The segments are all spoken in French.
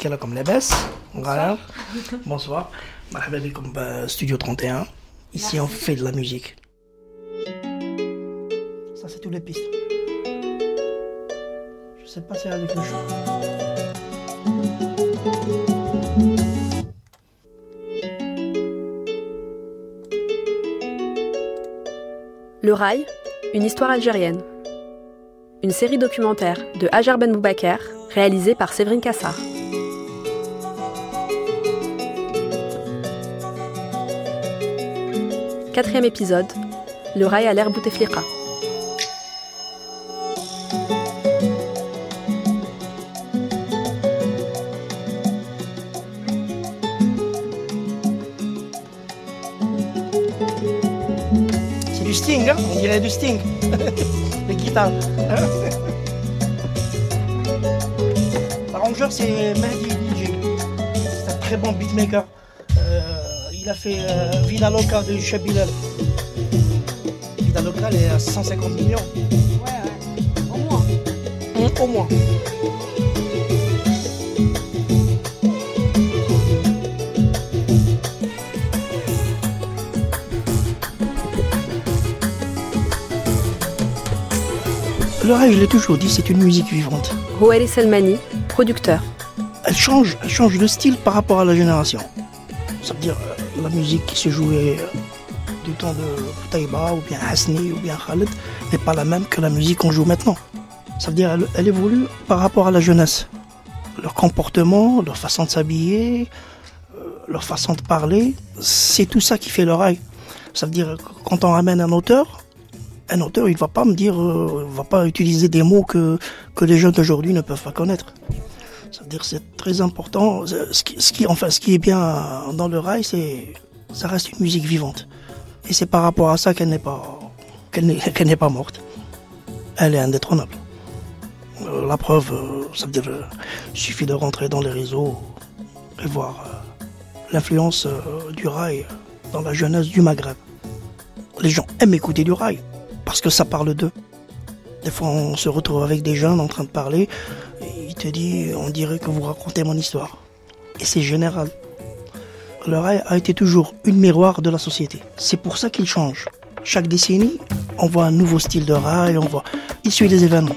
كيراكم لاباس غالا bonsoir مرحبا بكم Studio 31 ici on fait de la musique ça c'est toutes les pistes je sais pas si c'est avec le chou Le Rail, une histoire algérienne. Une série documentaire de Hajar Ben Boubaker, réalisée par Séverine Kassar. Quatrième épisode, Le Rail à l'air Bouteflika. c'est du Sting hein on dirait du Sting les guitares hein. l'arrangeur c'est Mehdi DJ c'est un très bon beatmaker il a fait euh, Vida Loca de Chabilal Vida Loca elle est à 150 millions Au moins. Au moins. Le rêve, je l'ai toujours dit, c'est une musique vivante. Rouheli Selmani, producteur. Elle change, elle change de style par rapport à la génération. Ça veut dire euh, la musique qui se jouait euh, du temps de Taïba ou bien Hasni ou bien Khaled n'est pas la même que la musique qu'on joue maintenant. Ça veut dire elle, évolue par rapport à la jeunesse. Leur comportement, leur façon de s'habiller, euh, leur façon de parler, c'est tout ça qui fait l'oreille. Ça veut dire que quand on ramène un auteur, un auteur, il va pas me dire, euh, va pas utiliser des mots que les jeunes d'aujourd'hui ne peuvent pas connaître. Ça veut dire que c'est très important. Ce qui, enfin, ce qui est bien dans le rail, c'est, ça reste une musique vivante. Et c'est par rapport à ça qu'elle n'est pas, qu'elle n'est, pas morte. Elle est indétrônable. Euh, la preuve, euh, ça veut dire, euh, suffit de rentrer dans les réseaux et voir l'influence du rail dans la jeunesse du Maghreb. Les gens aiment écouter du rail parce que ça parle d'eux. Des fois, on se retrouve avec des jeunes en train de parler. Dit, on dirait que vous racontez mon histoire. Et c'est général. Le rail a été toujours une miroir de la société. C'est pour ça qu'il change. Chaque décennie, on voit un nouveau style de rail, on voit. Il les événements.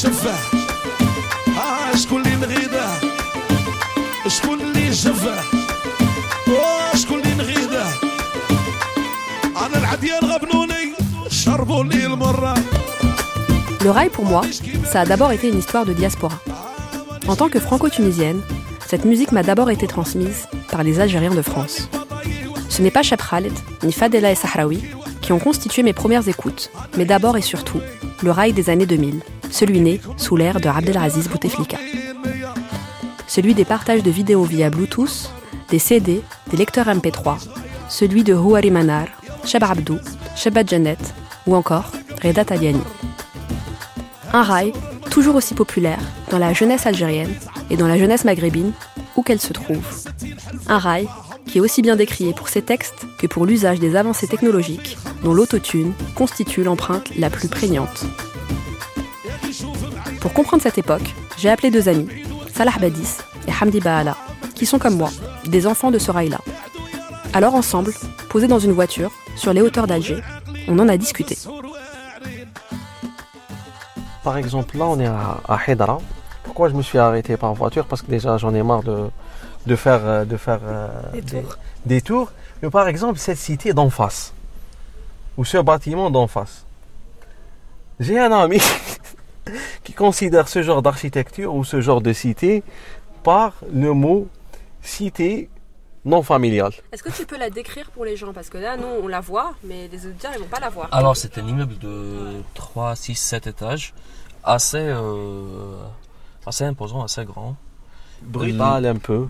شكون اللي يشفه ها شكون اللي نغيده شكون اللي يشفه أوه، شكون اللي نغيده انا العديان غبنوني شربوا لي المره Le rail, pour moi, ça a d'abord été une histoire de diaspora. En tant que franco-tunisienne, cette musique m'a d'abord été transmise par les Algériens de France. Ce n'est pas Cheb Khaled, ni Fadela et Sahraoui qui ont constitué mes premières écoutes, mais d'abord et surtout le rail des années 2000, celui né sous l'ère de Abdelaziz Bouteflika. Celui des partages de vidéos via Bluetooth, des CD, des lecteurs MP3, celui de Houari Manar, Cheb Abdou, Shebat Janet ou encore Reda Taliani. Un rail toujours aussi populaire dans la jeunesse algérienne et dans la jeunesse maghrébine où qu'elle se trouve. Un rail qui est aussi bien décrié pour ses textes que pour l'usage des avancées technologiques dont l'autotune constitue l'empreinte la plus prégnante. Pour comprendre cette époque, j'ai appelé deux amis, Salah Badis et Hamdi Baala, qui sont comme moi, des enfants de ce rail-là. Alors ensemble, posés dans une voiture, sur les hauteurs d'Alger, on en a discuté. Par exemple, là, on est à, à. Pourquoi je me suis arrêté par voiture? Parce que déjà j'en ai marre de, de faire, euh, de faire euh, Des tours. des tours. Mais par exemple, cette cité d'en face, ou ce bâtiment d'en face, j'ai un ami qui considère ce genre d'architecture ou ce genre de cité par le mot cité non familiale. Est-ce que tu peux la décrire pour les gens? Parce que là, nous, on la voit, mais les auditeurs, ils vont pas la voir. Alors, c'est un immeuble de 3, 6, 7 étages, assez, euh, assez imposant, assez grand, Brutal un peu.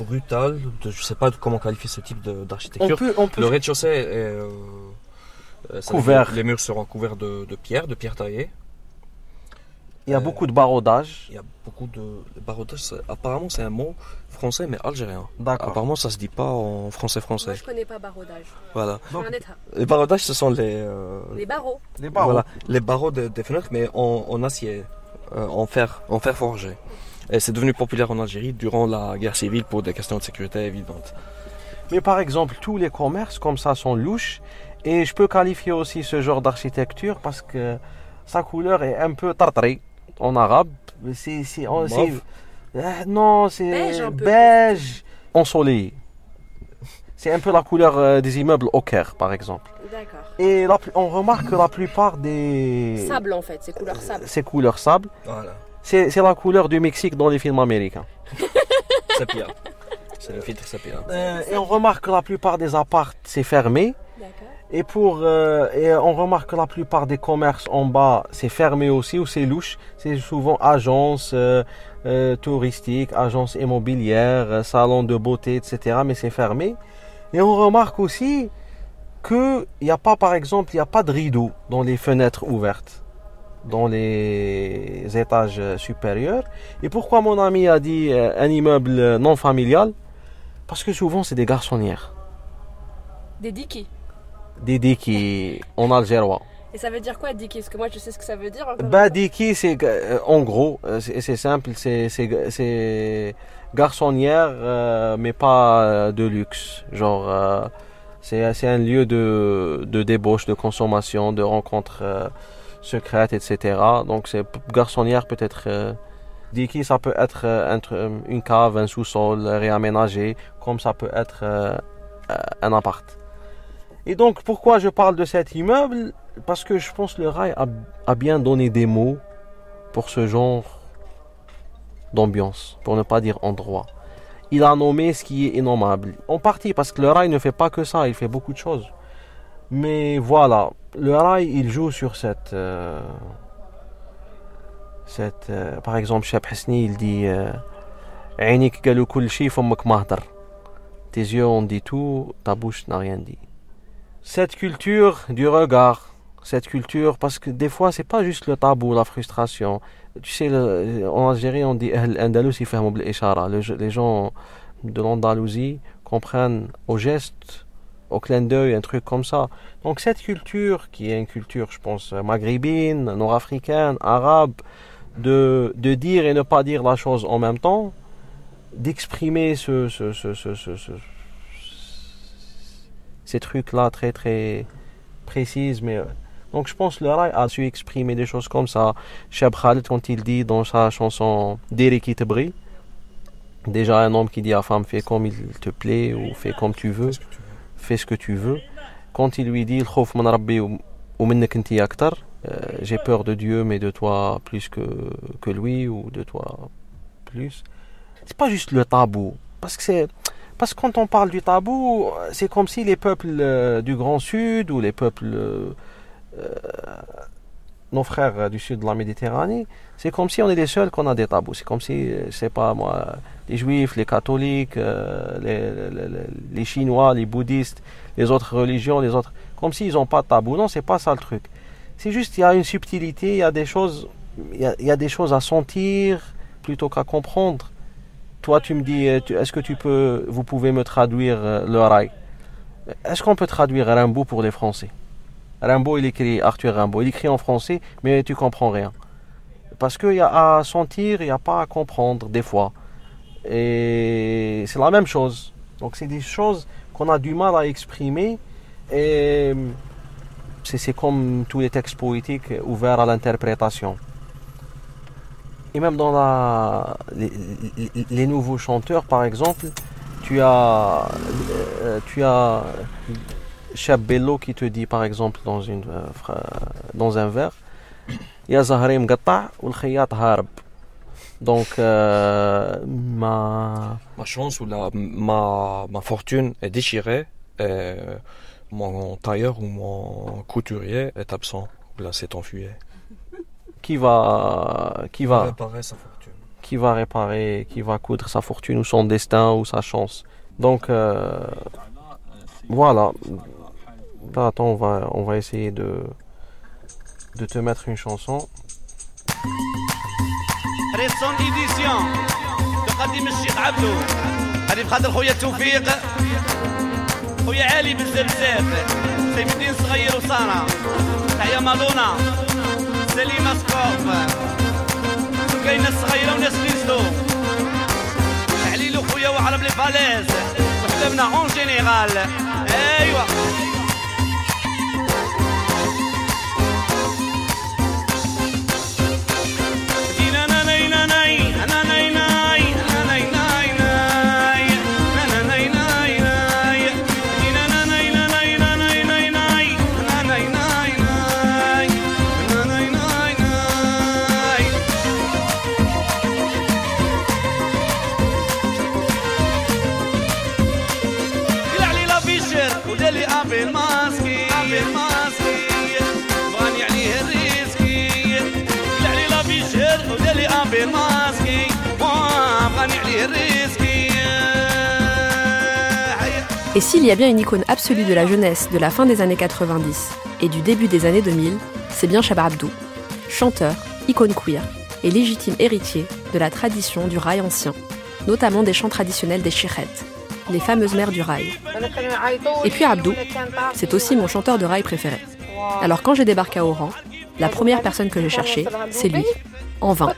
brutal. de- je sais pas comment qualifier ce type de- On d'architecture. peut, on peut Le rez-de-chaussée est. euh, euh, Couvert. Les murs seront couverts de, de pierre, de pierre taillée. Il y a beaucoup de barodages. Il y a beaucoup de. C'est- apparemment, c'est un mot français mais algérien. D'accord. Apparemment, ça se dit pas en Moi, français-français. je connais pas barodage. Voilà. État. Les barodages, ce sont les. euh, Les barreaux. Les barreaux. Voilà, les barreaux de- des fenêtres, mais en, en acier, euh, en fer, en fer forgé. Et c'est devenu populaire en Algérie durant la guerre civile pour des questions de sécurité évidentes. Mais par exemple, tous les commerces comme ça sont louches. Et je peux qualifier aussi ce genre d'architecture parce que sa couleur est un peu tartrée en arabe. C'est, c'est, c'est- euh, non, c'est Beige un peu. beige ensoleillé. C'est un peu la couleur euh, des immeubles au Caire, par exemple. D'accord. Et la on remarque que la plupart des Sable, en fait, c'est couleur sable. ces couleurs sable, Voilà, c'est, c'est la couleur du Mexique dans les films américains. sépia. c'est le filtre sépia. Euh, et on remarque que la plupart des apparts c'est fermé. D'accord. Et pour euh, on remarque que la plupart des commerces en bas c'est fermé aussi ou c'est louche. C'est souvent agences euh, euh, touristiques, agences immobilières, euh, salons de beauté, etc. Mais c'est fermé. Et on remarque aussi que il n'y a pas, par exemple, il n'y a pas de rideau dans les fenêtres ouvertes dans les étages supérieurs. Et pourquoi mon ami a dit euh, un immeuble non familial? Parce que souvent c'est des garçonnières, Des dikis. Des diki en algérois. Et ça veut dire quoi, diki? Parce que moi, je sais ce que ça veut dire. Bah, diki, c'est euh, en gros, euh, c'est simple, c'est garçonnière, euh, mais pas de luxe. Genre, euh, c'est un lieu de, de débauche, de consommation, de rencontres secrètes, etc. Donc, c'est garçonnière peut-être. Diki, ça peut être un tr- une cave, un sous-sol réaménagé, comme ça peut être un appart. Et donc, pourquoi je parle de cet immeuble? Parce que je pense que le rail a, bien donné des mots pour ce genre d'ambiance, pour ne pas dire endroit. Il a nommé ce qui est innommable. En partie parce que le rail ne fait pas que ça, il fait beaucoup de choses. Mais voilà, le rail, il joue sur cette... Euh, cette euh, par exemple, Chab Hasni, il dit... Euh, Tes yeux ont dit tout, ta bouche n'a rien dit cette culture du regard, cette culture, parce que des fois, c'est pas juste le tabou, la frustration. Tu sais, en Algérie, on dit Andalus, le, les gens de l'Andalousie comprennent au geste, au clin d'œil, un truc comme ça. Donc, cette culture, qui est une culture, je pense, maghrébine, nord-africaine, arabe, de, de dire et ne pas dire la chose en même temps, d'exprimer ce, ce, ce, ce ces trucs-là très très précises. Mais, euh, donc je pense que le rail a su exprimer des choses comme ça. Cheb quand il dit dans sa chanson Derek Itabri, déjà un homme qui dit à femme fais comme il te plaît ou fais comme tu veux, fais ce que tu veux. Quand il lui dit euh, j'ai peur de Dieu mais de toi plus que, que lui ou de toi plus. C'est pas juste le tabou parce que c'est parce que quand on parle du tabou, c'est comme si les peuples euh, du Grand Sud ou les peuples. euh, euh, nos frères du sud de la Méditerranée, c'est comme si on est les seuls qu'on a des tabous. C'est comme si, je sais pas moi, les juifs, les catholiques, les, chinois, les bouddhistes, les autres religions, les autres. Comme s'ils n'ont pas de tabou. Non, c'est pas ça le truc. C'est juste qu'il y a une subtilité, il y a des choses, il il y a des choses à sentir plutôt qu'à comprendre. Toi, tu me dis, euh, est-ce que tu peux, vous pouvez me traduire euh, le rail? Est-ce qu'on peut traduire Rimbaud pour les Français? Rimbaud, il écrit Arthur Rimbaud, il écrit en français, mais tu comprends rien. Parce qu'il y a à sentir, il n'y a pas à comprendre des fois. Et c'est la même chose. Donc c'est des choses qu'on a du mal à exprimer. Et c'est comme tous les textes poétiques ouverts à l'interprétation et même dans la, les, les- les nouveaux chanteurs, par exemple, tu as, euh, tu as Chab Bello qui te dit, par exemple, dans, une, euh, fra- dans un vers, يا زهري مقطع والخياط هارب. Donc, euh, ma, Ma chance ou la, ma, ma fortune est déchirée et mon tailleur ou mon couturier est absent. Là, s'est enfui. qui va, qui va, réparer sa fortune. qui va réparer, qui va coudre sa fortune ou son destin ou sa chance. Donc euh, voilà. Là, attends, on va, on va essayer de, de te mettre une chanson. ريسون ايديسيون تقدم الشيخ عبدو هذه بخاطر خويا توفيق خويا علي بزاف بزاف سيف الدين صغير وساره تحيا مالونا سليمة سكوف كاين ناس صغيرة وناس نزلو عليلو خويا وعرب لي فالاز وحبابنا اون جينيرال ايوا Et s'il y a bien une icône absolue de la jeunesse de la fin des années 90 et du début des années 2000, c'est bien Chaba Abdou, chanteur, icône queer et légitime héritier de la tradition du rail ancien, notamment des chants traditionnels des chirettes, les fameuses mères du rail. Et puis Abdou, c'est aussi mon chanteur de rail préféré. Alors quand j'ai débarqué à Oran, la première personne que j'ai cherchée, c'est lui, en vain.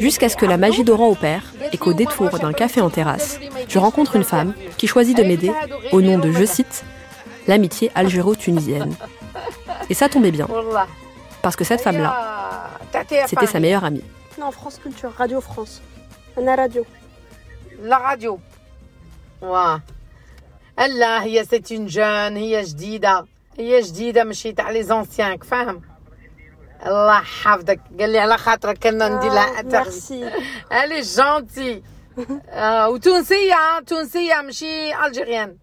Jusqu'à ce que la magie d'Oran opère et qu'au détour d'un café en terrasse, je rencontre une femme qui choisit de m'aider au nom de, je cite, l'amitié algéro-tunisienne. Et ça tombait bien, parce que cette femme-là, c'était sa meilleure amie. Non, France Culture, Radio France. أنا راديو لا راديو واه لا هي سيت اون جون هي جديده هي جديده ماشي تاع لي زونسيان فاهم الله يحفظك. قال لي على خاطرك كنا ندير لها ميرسي. الي جونتي آه وتونسيه تونسية ماشي الجيريان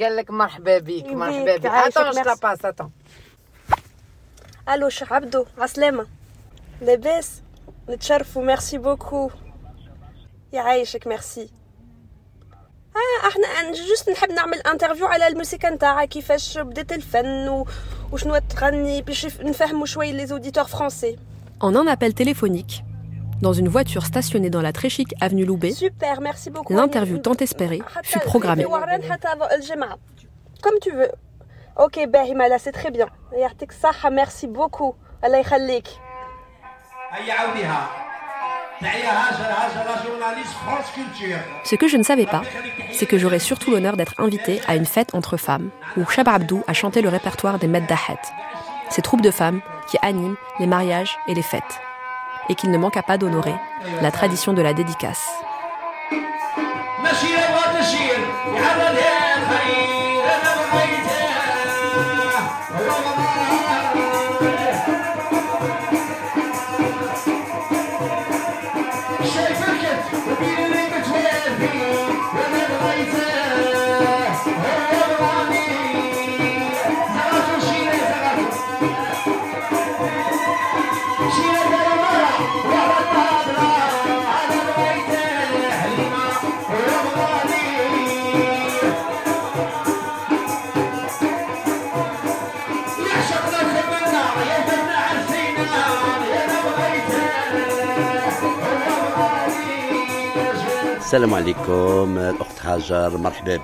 قال لك مرحبا بيك مرحبا عايشك، اتون جو لا. باس اتون ألو شيخ عبدو عسلامة لاباس نتشرفوا ميرسي بوكو يعيشك ميرسي آه إحنا جوست نحب نعمل انترفيو على الموسيقى نتاعها كيفاش بدات الفن و... وشنو تغني باش يف- نفهموا شوي لي اوديتور فرونسي En un appel téléphonique, dans une voiture stationnée dans la très chic avenue Loubet, سوبر ميرسي بوكو l'interview tant espérée fut programmée. وهران حتى الجمعة كوم تو فو اوكي باهي مالا سي تري Ce que je ne savais pas, c'est que j'aurais surtout l'honneur d'être invitée à une fête entre femmes, où Chab Abdou a chanté le répertoire des Meddahet, ces troupes de femmes qui animent les mariages et les fêtes, et qu'il ne manqua pas d'honorer la tradition de la dédicace. Salam alaikum, Hajar, marhaba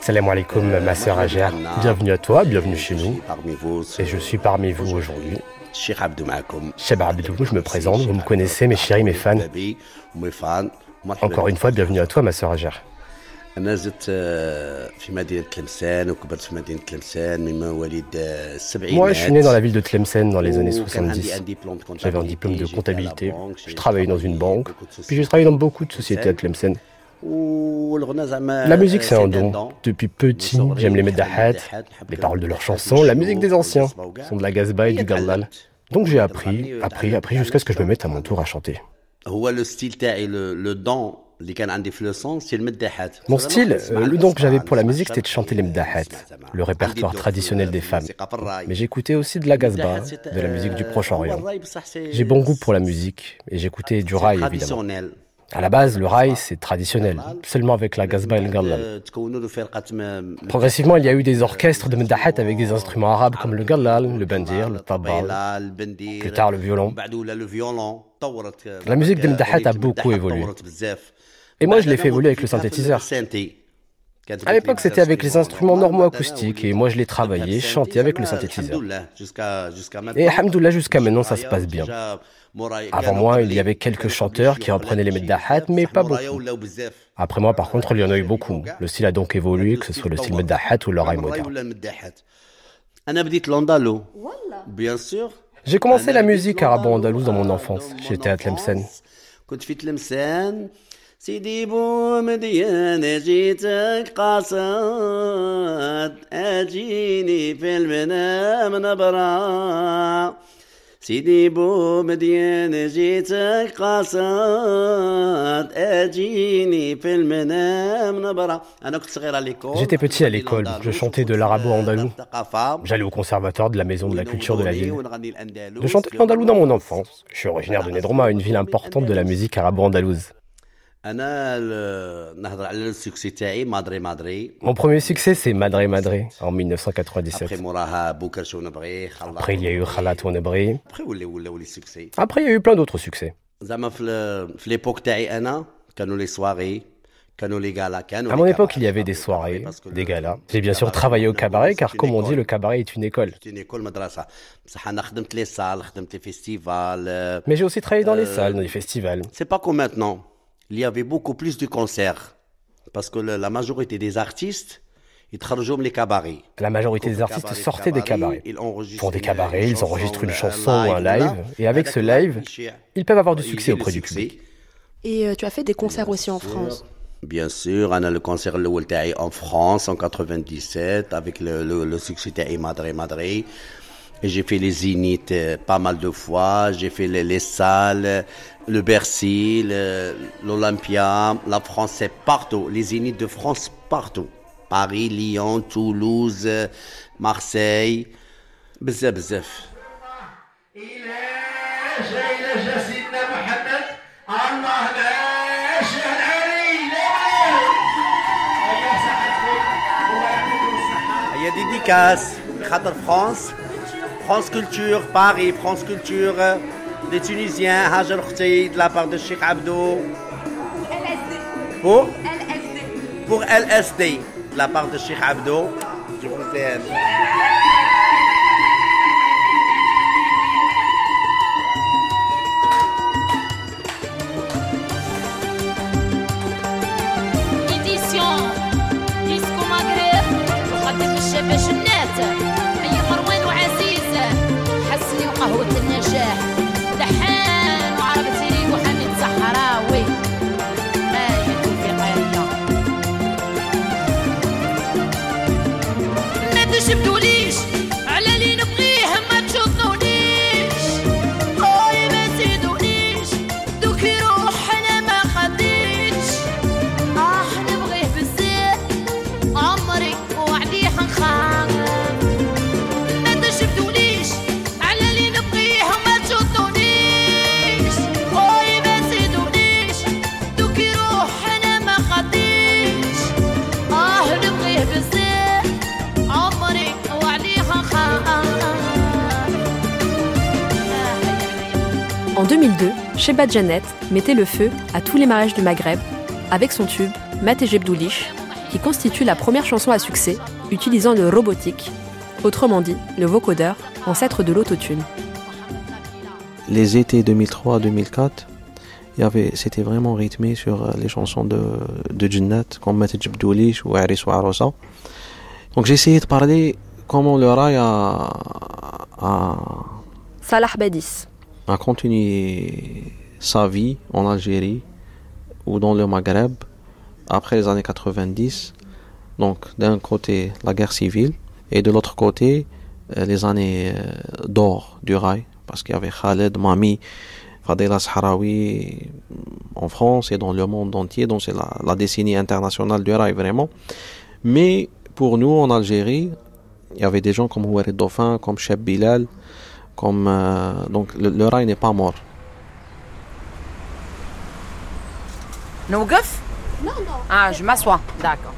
Salam alaikum, ma sœur Hajar. Bienvenue à toi, bienvenue chez nous. Et je suis parmi vous aujourd'hui. Cheikh Abdou je me présente, vous me connaissez, mes chéris, mes fans. Encore une fois, bienvenue à toi, ma sœur Hajar. انا زدت آه، في مدينه تلمسان وكبرت في مدينه تلمسان من مواليد آه، السبعينات Moi, je suis né dans la ville de Tlemcen dans les années وكان عندي 70. un diplôme de J'avais un diplôme de comptabilité, comptabilité. j'étais à la banque, Je j'ai travaillais dans une travaillé banque. beaucoup de Puis j'ai sociétés. travaillé dans beaucoup de sociétés à Tlemcen. والغنى زعما La musique, c'est un آه، don. don. Depuis petit, j'aime les meddahat, les paroles de leurs chansons, la musique des anciens, sont de la gazba et du gallal. Donc j'ai appris, appris, appris jusqu'à ce que je me mette à mon tour à chanter. هو لو ستيل تاعي لو Mon style, le don que j'avais pour la musique, c'était de chanter les mdahat, le répertoire traditionnel des femmes. Mais j'écoutais aussi de la gazba, de la musique du Proche-Orient. J'ai bon goût pour la musique et j'écoutais du rail, évidemment. À la base, le rail, c'est traditionnel, seulement avec la gazba et le gallal. Progressivement, il y a eu des orchestres de mdahat avec des instruments arabes comme le gallal, le bandir, le tabal, plus tard le violon. La musique de mdahat a beaucoup évolué. Et moi, je l'ai fait évoluer avec le synthétiseur. À l'époque, c'était avec les instruments normaux acoustiques et moi, je l'ai travaillé, chanté avec le synthétiseur. Et Alhamdoulilah, jusqu'à maintenant, ça se passe bien. Avant moi, il y avait quelques chanteurs qui reprenaient les meddahat, mais pas beaucoup. Après moi, par contre, il y en a eu beaucoup. Le style a donc évolué, que ce soit le style meddahat ou l'oreille moderne. J'ai commencé la musique arabo-andalouse dans mon enfance. J'étais à Tlemcen. كنت في تلمسان سيدي بو مديان جيتك قاصد اجيني في المنام نبرا سيدي بو مديان جيتك قاصد اجيني في المنام نبرا انا كنت صغير على ليكول J'étais petit à l'école, je chantais de l'arabo-andalou. J'allais au conservatoire de la maison de la culture de la ville. Je chantais l'andalou dans mon enfance. Je suis originaire de Nedroma, une ville importante de la musique arabo-andalouse. Mon premier succès, c'est Madre Madre en 1997. Après, il y a eu Khalat Ounebré. Après, il y a eu plein d'autres succès. À mon époque, il y avait des soirées, des galas. J'ai bien sûr travaillé au cabaret, car comme on dit, le cabaret est une école. Mais j'ai aussi travaillé dans les salles, dans les festivals. C'est pas comme maintenant il y avait beaucoup plus de concerts. Parce que la majorité des artistes, ils travaillent les cabarets. La majorité des artistes sortaient des cabarets. Pour des cabarets, ils enregistrent une euh, chanson ou un live. Et avec ce live, ils peuvent avoir du ah, succès auprès du public. Et euh, tu as fait des concerts aussi en France Bien sûr, on a le concert Le en France en 97 avec le, le succès de Madre Madre. J'ai fait les Zénith euh, pas mal de fois, j'ai fait les, les, salles, le Bercy, l'Olympia, la France, c'est partout. Les Zénith de France, partout. Paris, Lyon, Toulouse, Marseille. Bzef, bzef. Il y a des dédicaces, France. France Culture, Paris, France Culture, les Tunisiens, Hajar Khti, de la part de Sheikh Abdou. Pour? Pour LSD, de la part de Sheikh Abdou. Je vous aime. Sheba Janet mettait le feu à tous les mariages du Maghreb avec son tube Mat et Jebdoulish, qui constitue la première chanson à succès utilisant le robotique, autrement dit le vocodeur, ancêtre de l'autotune. Les étés 2003-2004, il y avait, c'était vraiment rythmé sur euh, les chansons de, de Jinnat, comme Mati Jibdoulish ou Aris Arosa. Donc j'ai essayé de parler comment le rail a, a, Salah Badis. a continué sa vie en Algérie ou dans le Maghreb après les années 90. Donc d'un côté la guerre civile et de l'autre côté euh, les années euh, d'or du rail parce qu'il y avait Khaled, Mami, Fadela Sahraoui en France et dans le monde entier. Donc c'est la, la décennie internationale du rail vraiment. Mais pour nous en Algérie, il y avait des gens comme Houarid Dauphin, comme Cheb Bilal, comme euh, donc le, le rail n'est pas mort. No Non, non. Ah, je m'assois. D'accord.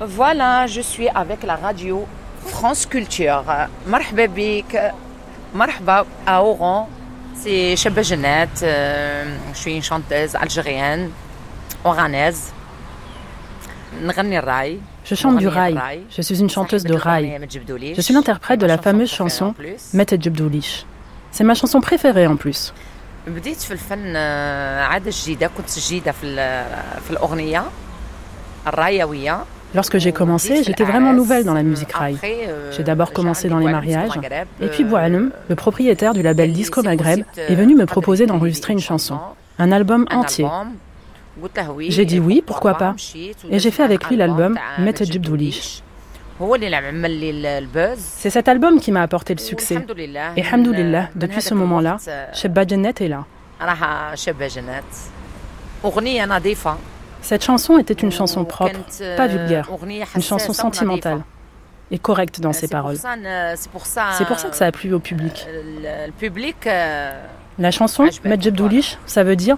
Voilà, je suis avec la radio France Culture. Marhaba bik. Marhaba à Oran. C'est Cheba euh, Je suis une chanteuse algérienne, oranaise. Je chante du rail. Je suis une chanteuse de rail. Je suis l'interprète de la fameuse chanson Met Djibdoulish. C'est ma chanson préférée en plus. بديت في الفن آه، عادة جديدة كنت جديدة في ال- في الأغنية الرايوية Lorsque j'ai commencé, j'étais vraiment nouvelle dans la musique rail. euh, J'ai d'abord commencé dans les mariages, et puis Boualem, le propriétaire du label Disco Maghreb, est venu me proposer d'enregistrer une chanson, un album entier. قلت له وي J'ai dit oui, pourquoi pas. مشيت Et j'ai fait avec lui l'album تاع Met مجد Djibdoulish. C'est cet album qui m'a apporté le succès. Et Hamdoulillah, depuis ce moment-là, Shebba Janet est là. Cette chanson était une chanson propre, pas vulgaire, une chanson sentimentale et correcte dans ses paroles. C'est pour ça que ça a plu au public. La chanson "Majbdulish" ça veut dire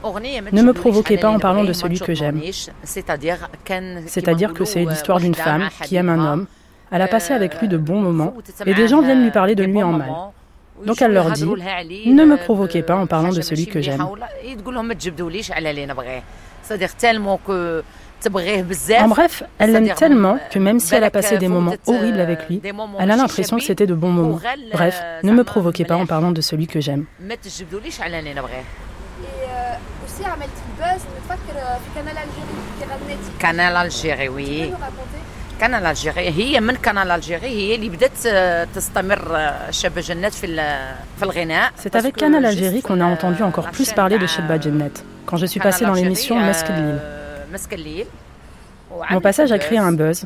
Ne me provoquez pas en parlant de celui que j'aime. C'est-à-dire que c'est l'histoire d'une femme qui aime un homme elle a passé avec lui de bons moments et des gens viennent lui parler de lui en mal. Donc elle leur dit Ne me provoquez pas en parlant de celui que j'aime. En bref, elle l'aime tellement que même si elle a passé des moments horribles avec lui, elle a l'impression que c'était de bons moments. Bref, ne me provoquez pas en parlant de celui que j'aime. Canal Algérie, oui. اللي نبغيه aussi عملت الباز نتفكر في كنال الجيري كي غنيتي كانال الجيري وي شنو راكونتي كانال الجيري هي من كانال الجيري هي اللي بدات آه، تستمر آه، شابه جنات في ال- في الغناء C'est avec Canal Algérie qu'on a entendu encore plus parler de Shebba Jennet, quand je suis passée dans l'émission Mesque Lille. مسك الليل Mon passage a créé un buzz.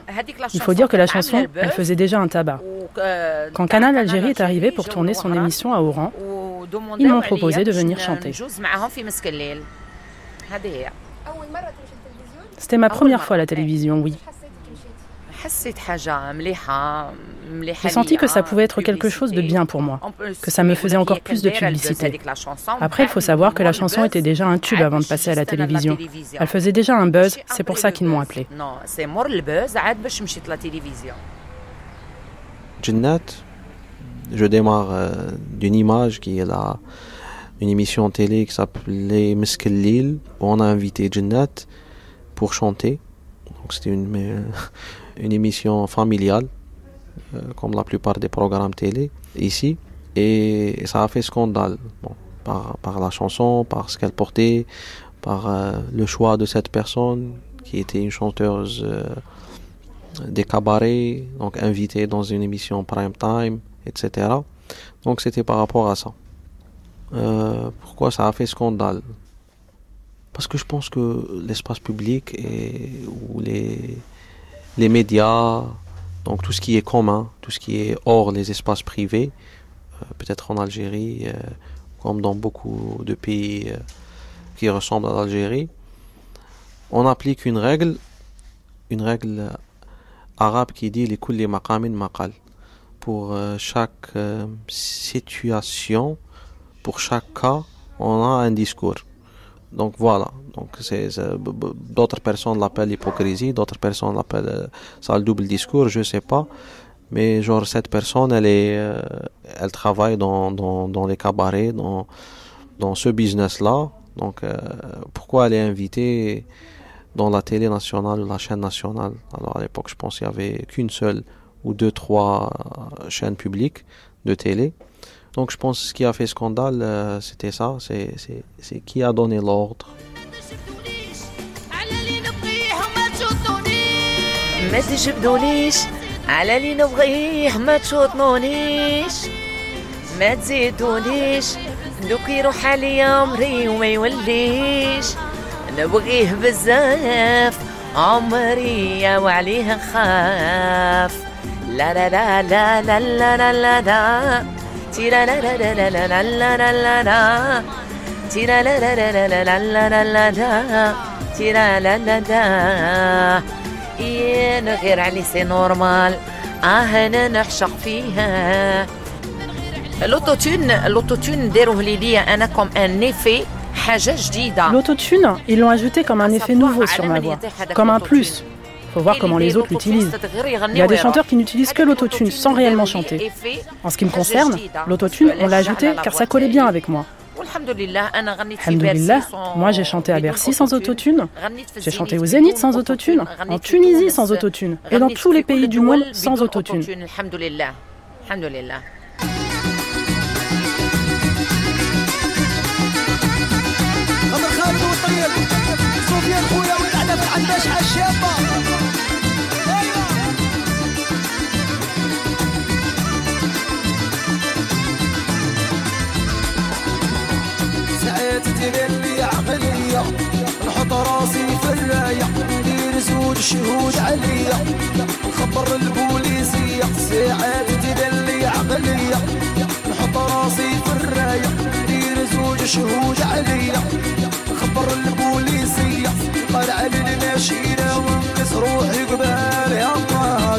Il faut dire que la chanson, elle faisait déjà un tabac. Quand Canal Algérie est arrivé pour tourner son émission à Oran, ils m'ont proposé de venir chanter. نجوز معاهم في مسك الليل هذه هي اول مره تمشي للتلفزيون C'était ma première fois à la télévision, oui. J'ai senti que ça pouvait être quelque chose de bien pour moi, que ça me faisait encore plus de publicité. Après, il faut savoir que la chanson était déjà un tube avant de passer à la télévision. Elle faisait déjà un buzz, c'est pour ça qu'ils m'ont appelé. Je démarre euh, d'une image qui est là, une émission télé qui s'appelait où on a invité Jinnat pour chanter. Donc c'était une, une émission familiale, euh, comme la plupart des programmes télé ici. Et ça a fait scandale par, par la chanson, par ce qu'elle portait, par euh, le choix de cette personne qui était une chanteuse euh, des cabarets, donc invité dans une émission prime time, etc. Donc c'était par rapport à ça. Pourquoi ça a fait scandale? Parce que je pense que l'espace public et, ou les, les médias, donc tout ce qui est commun, tout ce qui est hors les espaces privés, euh, peut-être en Algérie, euh, comme dans beaucoup de pays euh, qui ressemblent à l'Algérie, on applique une règle, une règle arabe qui dit les maqamin maqal. Pour chaque situation, pour chaque cas, on a un discours. Donc voilà. Donc d'autres personnes l'appellent hypocrisie, d'autres personnes l'appellent euh, ça le double discours, je sais pas. Mais genre cette personne, elle est, euh, elle travaille dans, dans, les cabarets, dans dans ce business-là. Donc euh, pourquoi elle est invitée dans la télé nationale ou la chaîne nationale? Alors à l'époque, je pense qu'il y avait qu'une seule ou deux, trois chaînes publiques de télé. Donc je pense que ce qui a fait scandale, euh, c'était ça, c'est qui a donné l'ordre l'autotune ils l'ont ajouté comme un effet nouveau sur ma voix. comme un plus. Faut voir comment les autres l'utilisent. Il y a des chanteurs qui n'utilisent que l'autotune sans réellement chanter. En ce qui me concerne, l'autotune, on l'a ajouté car ça collait bien avec moi. Alhamdulillah, moi j'ai chanté à Bercy sans autotune, j'ai chanté au Zénith sans autotune, en Tunisie sans autotune, et dans tous les pays du monde sans autotune. Alhamdulillah. Alhamdulillah. غمر خالد والطيب سفيان خويا والقعده في العنداش عالشابه شهود عليا. نخبر البوليسية. ساعات تدير لي عقلية نحط راسي في الراية. ندير زوج شهود عليا. نخبر البوليسية. طالع للماشينة ونقص روحي قبال. يا الله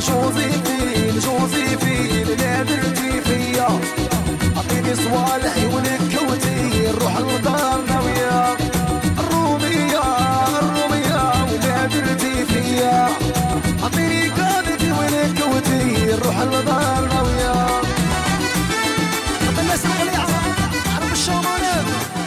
جوزيفين لا درتي فيا. عطيني صوالحي ونكوتي. نروح للدار ناوية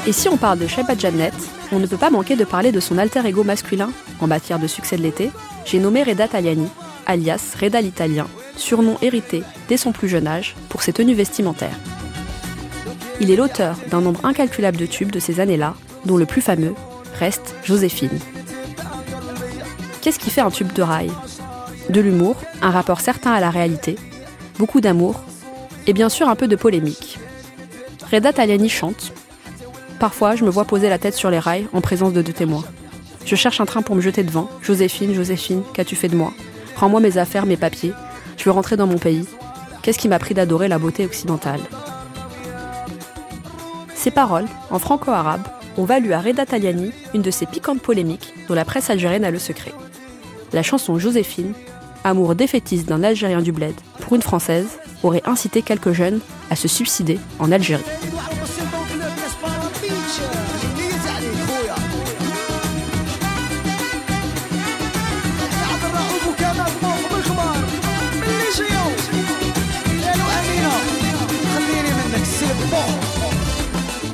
Et si on parle de Sheba Janet, on ne peut pas manquer de parler de son alter ego masculin en matière de succès de l'été. J'ai nommé Reda Taliani, alias Reda l'Italien, surnom hérité dès son plus jeune âge pour ses tenues vestimentaires. Il est l'auteur d'un nombre incalculable de tubes de ces années-là, dont le plus fameux reste Joséphine. Qu'est-ce qui fait un tube de rail? De l'humour, un rapport certain à la réalité, beaucoup d'amour et bien sûr un peu de polémique. Reda Taliani chante. Parfois, je me vois poser la tête sur les rails en présence de deux témoins. Je cherche un train pour me jeter devant. Joséphine, Joséphine, qu'as-tu fait de moi? Rends-moi mes affaires, mes papiers. Je veux rentrer dans mon pays. Qu'est-ce qui m'a pris d'adorer la beauté occidentale? Ces paroles, en franco-arabe, ont valu à Reda Taliani une de ces piquantes polémiques dont la presse algérienne a le secret. La chanson Joséphine, amour défaitiste d'un Algérien du bled pour une Française, aurait incité quelques jeunes à se suicider en Algérie.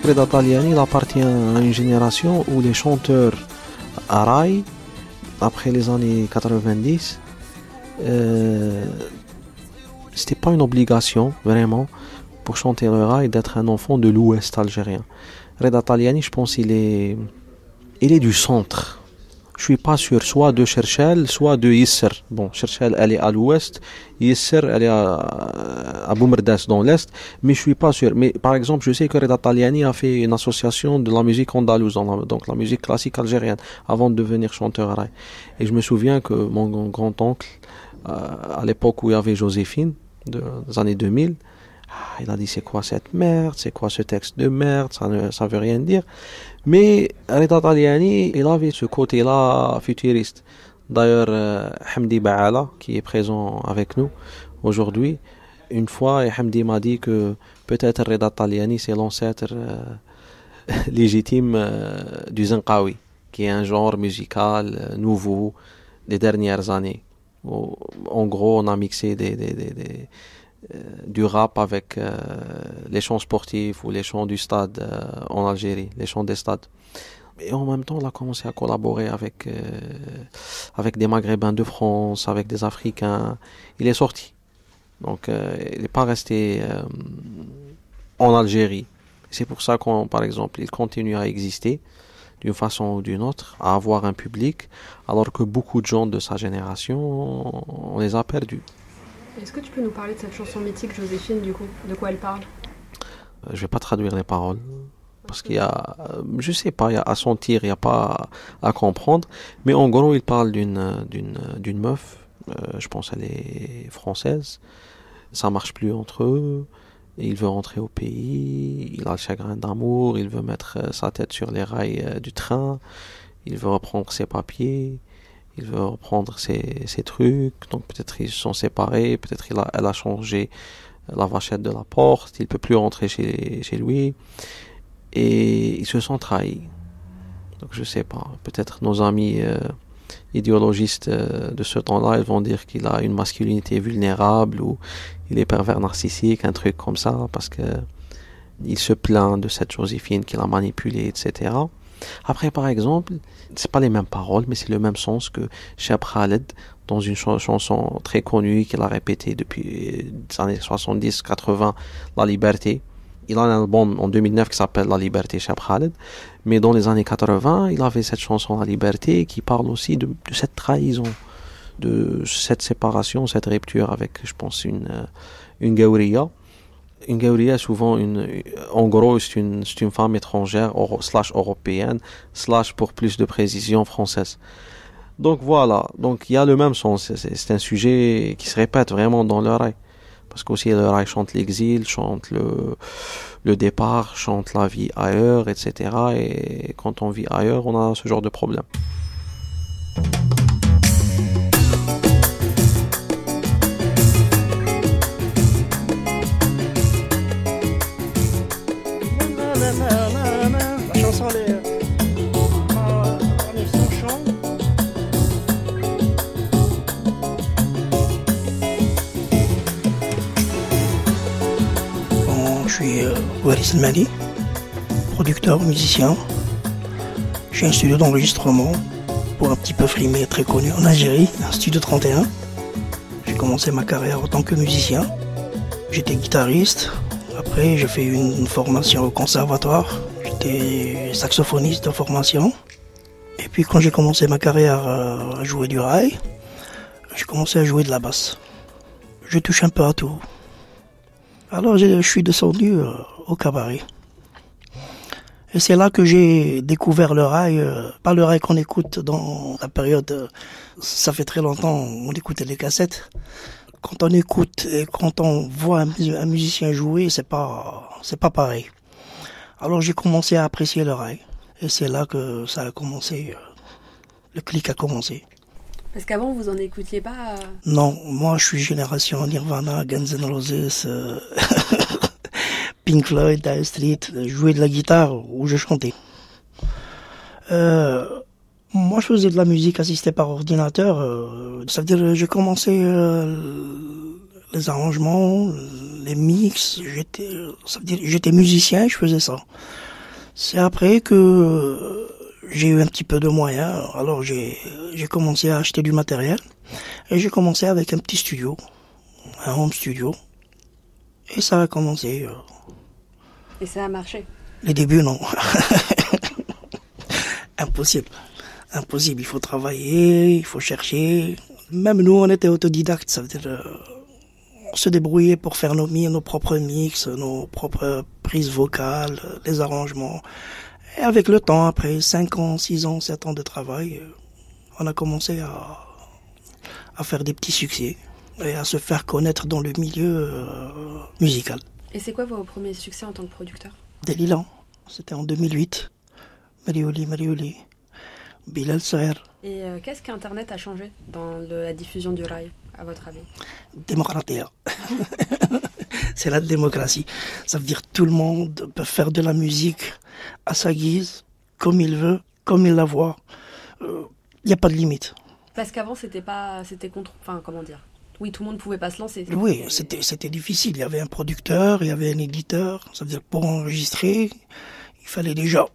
Reda Taliani appartient à une génération où les chanteurs à après les années 90, euh, c'était pas une obligation vraiment pour chanter le rail d'être un enfant de l'ouest algérien. Reda Taliani, je pense, il est, il est du centre. Je suis pas sûr, soit de Cherchel, soit de Yisser. Bon, Cherchel, elle est à l'ouest, Yisser, elle est à, à Boumerdas dans l'est, mais je suis pas sûr. Mais par exemple, je sais que Reda Taliani a fait une association de la musique andalouse, donc la musique classique algérienne, avant de devenir chanteur rail. Et je me souviens que mon grand-oncle, à l'époque où il y avait Joséphine, de- des années 2000, ah, il a dit c'est quoi cette merde, c'est quoi ce texte de merde, ça ne ça veut rien dire. Mais Reda Taliani, il avait ce côté-là futuriste. D'ailleurs, euh, Hamdi Baala, qui est présent avec nous aujourd'hui, une fois, Hamdi m'a dit que peut-être Reda Taliani, c'est l'ancêtre euh, légitime euh, du Zinqawi, qui est un genre musical euh, nouveau des dernières années. En gros, on a mixé des, des- des- euh, du rap avec euh, les chants sportifs ou les chants du stade euh, en Algérie, les chants des stades. Et en même temps, on a commencé à collaborer avec, avec des Maghrébins de France, avec des Africains. Il est sorti. Donc, il n'est pas resté en Algérie. C'est pour ça qu'on, par exemple, il continue à exister d'une façon ou d'une autre, à avoir un public, alors que beaucoup de gens de sa génération, on les a perdus. Est-ce que tu peux nous parler de cette chanson mythique Joséphine, du coup? De quoi elle parle? Euh, Je vais pas traduire les paroles. Parce qu'il y a, euh, je sais pas, il y a à sentir, il n'y a pas à, comprendre. Mais en gros, il parle d'une, d'une, d'une meuf, euh, je pense qu'elle est française. Ça marche plus entre eux. Il veut rentrer au pays, il a le chagrin d'amour, il veut mettre sa tête sur les rails du train, il veut reprendre ses papiers il veut reprendre ses, trucs, donc peut-être ils sont séparés, peut-être a, elle a changé la vachette de la porte, il peut plus rentrer chez, lui, et ils se sont trahis. Donc je sais pas, peut-être nos amis euh, idéologistes euh, de ce temps-là, ils vont dire qu'il a une masculinité vulnérable ou il est pervers narcissique, un truc comme ça, parce que il se plaint de cette Joséphine qu'il a manipulée, etc. Après, par exemple, c'est pas les mêmes paroles, mais c'est le même sens que Cheb Khaled dans une chanson très connue qu'il a répétée depuis les années 70-80, La Liberté. Il a un album en 2009 qui s'appelle La Liberté Cheb Khaled, mais dans les années 80, il avait cette chanson La Liberté qui parle aussi de, cette trahison, de cette séparation, cette rupture avec, je pense, une, une Gauriya une Gauria, souvent, une, en gros, c'est une, une, femme étrangère, slash européenne, slash pour plus de précision française. Donc voilà, donc il y a le même sens. C'est un sujet qui se répète vraiment dans le rail. Parce qu'aussi le rail chante l'exil, chante le, le départ, chante la vie ailleurs, etc. Et quand on vit ailleurs, on a ce genre de problème. Mali, producteur, musicien. J'ai un studio d'enregistrement pour un petit peu frimer très connu en Algérie, un studio 31. J'ai commencé ma carrière en tant que musicien. J'étais guitariste. Après, j'ai fait une formation au conservatoire. J'étais saxophoniste de formation. Et puis, quand j'ai commencé ma carrière euh, à jouer du rail, j'ai commencé à jouer de la basse. Je touche un peu à tout. Alors je, suis descendu euh, au cabaret. Et c'est là que j'ai découvert le rail, euh, pas le rail qu'on écoute dans la période, euh, ça fait très longtemps, on écoutait les cassettes. Quand on écoute et quand on voit un, musicien jouer, c'est pas, c'est pas pareil. Alors j'ai commencé à apprécier le rail. Et c'est là que ça a commencé, le clic a commencé. Parce qu'avant, vous en écoutiez pas euh Non, moi je suis génération Nirvana, Guns N' Roses, euh, Pink Floyd, Dire Street, jouer de la guitare ou je chantais. Euh, moi je faisais de la musique assistée par ordinateur, ça veut dire j'ai commencé les arrangements, les mix, j'étais, j'étais musicien, je faisais ça. C'est après que j'ai eu un petit peu de moyens, alors j'ai commencé à acheter du matériel et j'ai commencé avec un petit studio, un home studio, et ça a commencé. Euh, et ça a marché? Les débuts, non. Impossible. Impossible. Il faut travailler, il faut chercher. Même nous, on était autodidactes, ça veut dire. Euh, on se débrouillait pour faire nos, nos propres mix, nos propres prises vocales, les arrangements. Et avec le temps, après 5 ans, 6 ans, 7 ans de travail, euh, on a commencé à, à faire des petits succès et à se faire connaître dans le milieu euh, musical. Et c'est quoi vos premiers succès en tant que producteur? Delilan, c'était en 2008. Marioli, Marioli, Bilal Saher. Et euh, qu'est-ce qu'Internet a changé dans la diffusion du rail, à votre avis? Démocratie. c'est la démocratie. Ça veut dire tout le monde peut faire de la musique à sa guise, comme il veut, comme il la voit. Il euh, n'y a pas de limite. Parce qu'avant, c'était pas, c'était contre, enfin, comment dire? Oui, tout le monde pouvait pas se lancer. Oui, c'était, c'était difficile. Il y avait un producteur, il y avait un éditeur. Ça veut dire pour enregistrer, il fallait déjà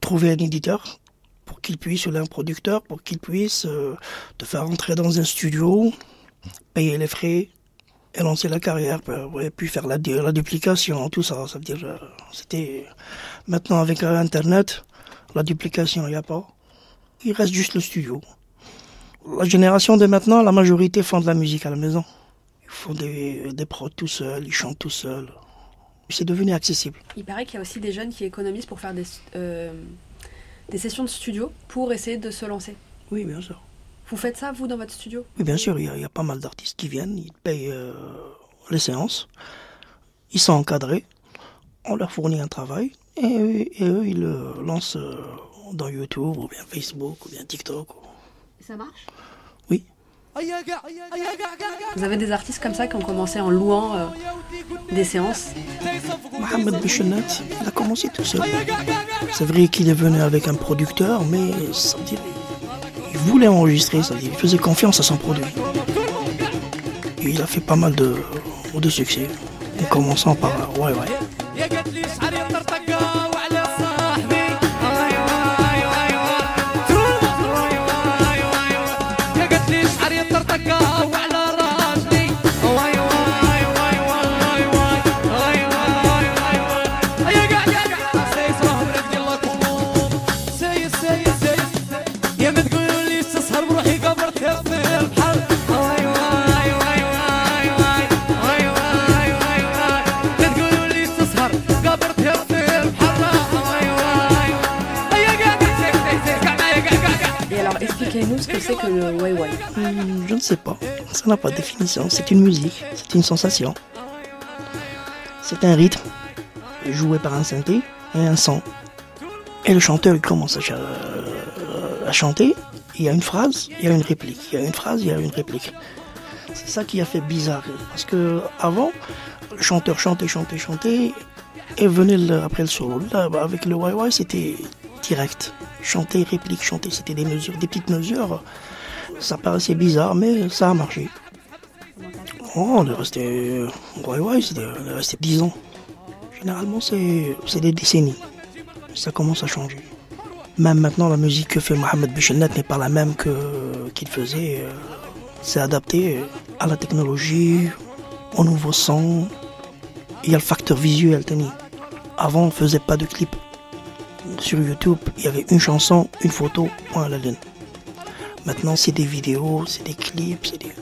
trouver un éditeur pour qu'il puisse, ou un producteur, pour qu'il puisse euh, te faire entrer dans un studio, payer les frais, et lancer la carrière, et puis faire la, la duplication, tout ça. Ça veut dire, euh, c'était maintenant avec Internet, la duplication, il n'y a pas. Il reste juste le studio. La génération de maintenant, la majorité font de la musique à la maison. Ils font des, des prods tout seuls, ils chantent tout seuls. C'est devenu accessible. Il paraît qu'il y a aussi des jeunes qui économisent pour faire des, euh, des sessions de studio pour essayer de se lancer. Oui, bien sûr. Vous faites ça, vous, dans votre studio Oui, bien sûr. Il y, a, pas mal d'artistes qui viennent, ils payent euh, les séances. Ils sont encadrés. On leur fournit un travail. Et, eux, ils le lancent euh, dans YouTube, ou bien Facebook, ou bien TikTok. Et ça marche? Oui. Vous avez des artistes comme ça qui ont commencé en louant euh, des séances? Mohamed Bichenat, il a commencé tout seul. C'est vrai qu'il est venu avec un producteur, mais dire, il voulait enregistrer, ça il faisait confiance à son produit. Et il a fait pas mal de, de succès, en commençant par Ouais Ouais. Que le hmm, Je ne sais pas. Ça n'a pas de définition. C'est une musique, c'est une sensation. C'est un rythme joué par un synthé et un son. Et le chanteur il commence à, chanter. Il y a une phrase, il y a une réplique. Il y a une phrase, il y a une réplique. C'est ça qui a fait bizarre. Parce que avant, le chanteur chantait, chantait, chantait. Et venait après le solo. Là, avec le Wai Wai, c'était direct. Chanter, réplique, chanter, c'était des mesures, des petites mesures. Ça paraissait bizarre, mais ça a marché. Oh, on est resté. Ouais, ouais, resté 10 ans. Généralement, c'est des décennies. Ça commence à changer. Même maintenant, la musique que fait Mohamed Bichelnet n'est pas la même qu'il faisait. C'est adapté à la technologie, au nouveau son. Il y a le facteur visuel, Tani. Avant, on ne faisait pas de clips sur YouTube, il y avait une chanson, une photo, point à la lune. Maintenant, c'est des vidéos, c'est des clips, c'est des...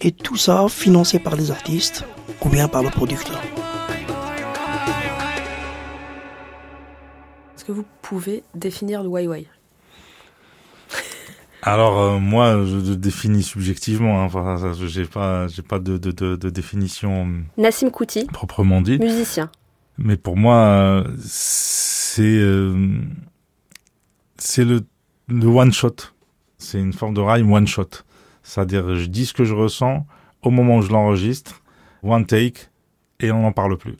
Et tout ça financé par les artistes ou bien par le producteur. Est-ce que vous pouvez définir le Wai alors euh, moi, je le définis subjectivement. Hein, enfin, j'ai pas, j'ai pas de, de, de, définition. Nassim Kouti, proprement dit, musicien. Mais pour moi, c'est euh, c'est le, le one shot. C'est une forme de rhyme one shot. C'est-à-dire, je dis ce que je ressens au moment où je l'enregistre, one take, et on n'en parle plus.